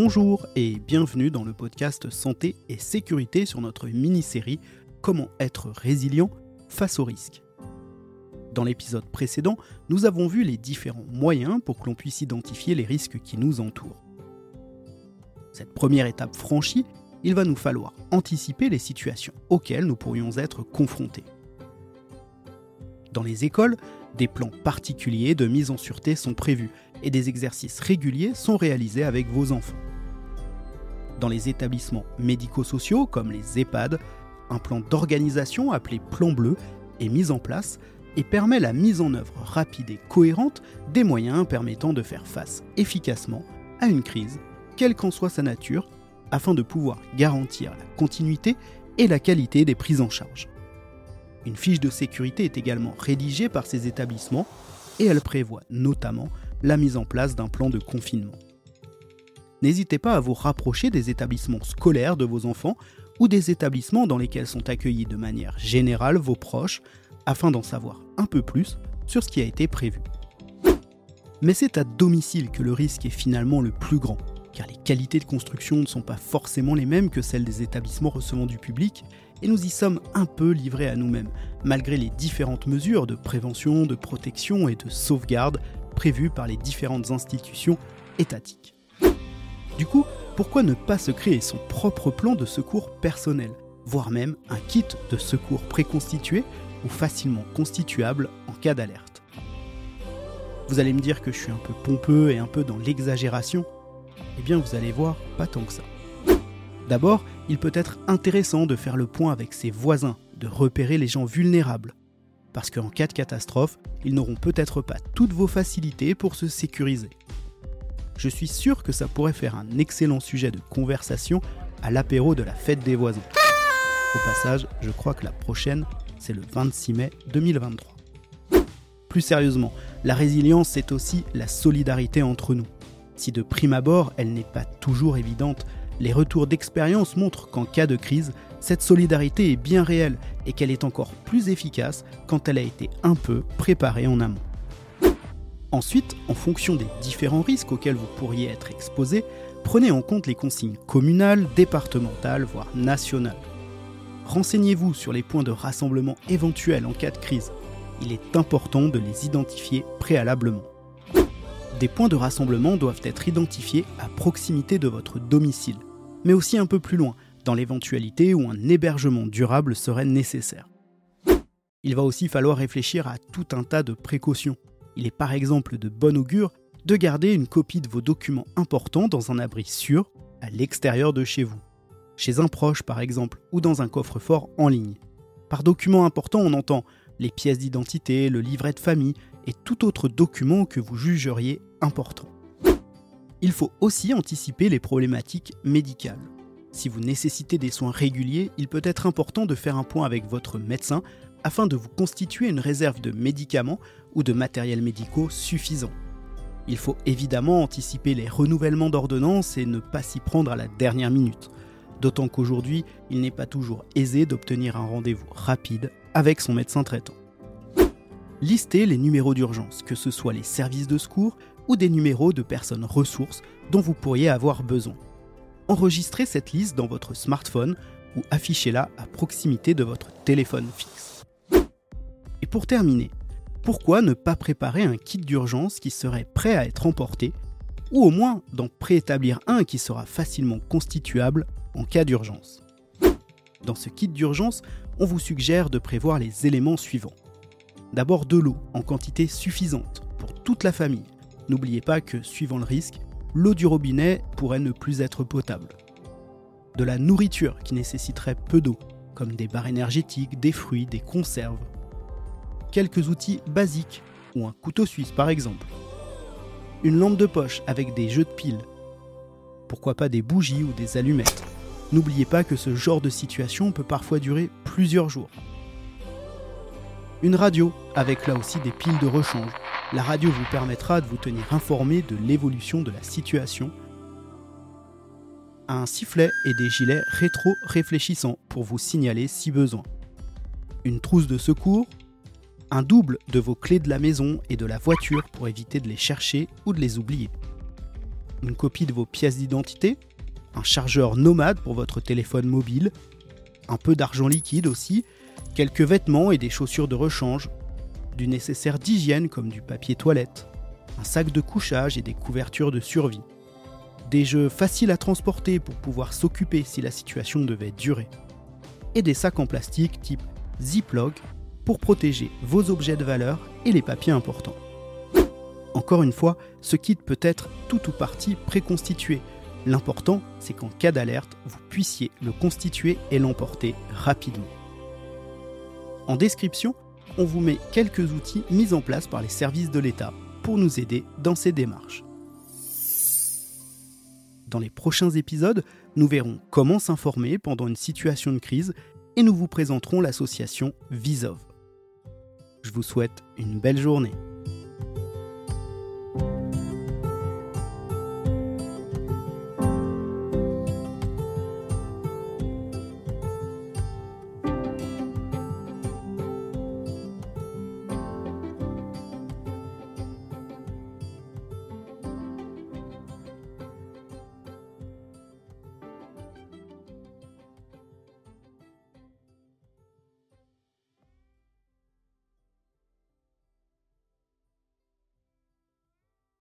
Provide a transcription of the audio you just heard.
Bonjour et bienvenue dans le podcast Santé et Sécurité sur notre mini-série Comment être résilient face aux risques. Dans l'épisode précédent, nous avons vu les différents moyens pour que l'on puisse identifier les risques qui nous entourent. Cette première étape franchie, il va nous falloir anticiper les situations auxquelles nous pourrions être confrontés. Dans les écoles, des plans particuliers de mise en sûreté sont prévus et des exercices réguliers sont réalisés avec vos enfants. Dans les établissements médico-sociaux comme les EHPAD, un plan d'organisation appelé plan bleu est mis en place et permet la mise en œuvre rapide et cohérente des moyens permettant de faire face efficacement à une crise, quelle qu'en soit sa nature, afin de pouvoir garantir la continuité et la qualité des prises en charge. Une fiche de sécurité est également rédigée par ces établissements et elle prévoit notamment la mise en place d'un plan de confinement. N'hésitez pas à vous rapprocher des établissements scolaires de vos enfants ou des établissements dans lesquels sont accueillis de manière générale vos proches afin d'en savoir un peu plus sur ce qui a été prévu. Mais c'est à domicile que le risque est finalement le plus grand, car les qualités de construction ne sont pas forcément les mêmes que celles des établissements recevant du public, et nous y sommes un peu livrés à nous-mêmes, malgré les différentes mesures de prévention, de protection et de sauvegarde prévues par les différentes institutions étatiques. Du coup, pourquoi ne pas se créer son propre plan de secours personnel, voire même un kit de secours préconstitué ou facilement constituable en cas d'alerte? Vous allez me dire que je suis un peu pompeux et un peu dans l'exagération Eh bien vous allez voir, pas tant que ça. D'abord, il peut être intéressant de faire le point avec ses voisins, de repérer les gens vulnérables. Parce qu'en cas de catastrophe, ils n'auront peut-être pas toutes vos facilités pour se sécuriser. Je suis sûr que ça pourrait faire un excellent sujet de conversation à l'apéro de la fête des voisins. Au passage, je crois que la prochaine, c'est le 26 mai 2023. Plus sérieusement, la résilience, c'est aussi la solidarité entre nous. Si de prime abord, elle n'est pas toujours évidente, les retours d'expérience montrent qu'en cas de crise, cette solidarité est bien réelle et qu'elle est encore plus efficace quand elle a été un peu préparée en amont. Ensuite, en fonction des différents risques auxquels vous pourriez être exposé, prenez en compte les consignes communales, départementales, voire nationales. Renseignez-vous sur les points de rassemblement éventuels en cas de crise. Il est important de les identifier préalablement. Des points de rassemblement doivent être identifiés à proximité de votre domicile mais aussi un peu plus loin, dans l'éventualité où un hébergement durable serait nécessaire. Il va aussi falloir réfléchir à tout un tas de précautions. Il est par exemple de bon augure de garder une copie de vos documents importants dans un abri sûr à l'extérieur de chez vous, chez un proche par exemple, ou dans un coffre-fort en ligne. Par document important, on entend les pièces d'identité, le livret de famille et tout autre document que vous jugeriez important il faut aussi anticiper les problématiques médicales. Si vous nécessitez des soins réguliers, il peut être important de faire un point avec votre médecin afin de vous constituer une réserve de médicaments ou de matériel médicaux suffisant. Il faut évidemment anticiper les renouvellements d'ordonnances et ne pas s'y prendre à la dernière minute, d'autant qu'aujourd'hui, il n'est pas toujours aisé d'obtenir un rendez-vous rapide avec son médecin traitant. Listez les numéros d'urgence, que ce soit les services de secours ou des numéros de personnes ressources dont vous pourriez avoir besoin. Enregistrez cette liste dans votre smartphone ou affichez-la à proximité de votre téléphone fixe. Pour terminer, pourquoi ne pas préparer un kit d'urgence qui serait prêt à être emporté, ou au moins d'en préétablir un qui sera facilement constituable en cas d'urgence? Dans ce kit d'urgence, on vous suggère de prévoir les éléments suivants. D'abord de l'eau en quantité suffisante pour toute la famille, N'oubliez pas que, suivant le risque, l'eau du robinet pourrait ne plus être potable. De la nourriture qui nécessiterait peu d'eau, comme des barres énergétiques, des fruits, des conserves. Quelques outils basiques, ou un couteau suisse par exemple. Une lampe de poche avec des jeux de piles. Pourquoi pas des bougies ou des allumettes. N'oubliez pas que ce genre de situation peut parfois durer plusieurs jours. Une radio avec là aussi des piles de rechange la radio vous permettra de vous tenir informé de l'évolution de la situation. Un sifflet et des gilets rétro-réfléchissants pour vous signaler si besoin. Une trousse de secours, un double de vos clés de la maison et de la voiture pour éviter de les chercher ou de les oublier. une copie de vos pièces d'identité, un chargeur nomade pour votre téléphone mobile, un peu d'argent liquide aussi, quelques vêtements et des chaussures de rechange, du nécessaire d'hygiène comme du papier toilette, un sac de couchage et des couvertures de survie, des jeux faciles à transporter pour pouvoir s'occuper si la situation devait durer, et des sacs en plastique type Ziploc pour protéger vos objets de valeur et les papiers importants. Encore une fois, ce kit peut être tout ou partie préconstitué. L'important, c'est qu'en cas d'alerte, vous puissiez le constituer et l'emporter rapidement. En description, on vous met quelques outils mis en place par les services de l'État pour nous aider dans ces démarches. Dans les prochains épisodes, nous verrons comment s'informer pendant une situation de crise et nous vous présenterons l'association Visov. Je vous souhaite une belle journée.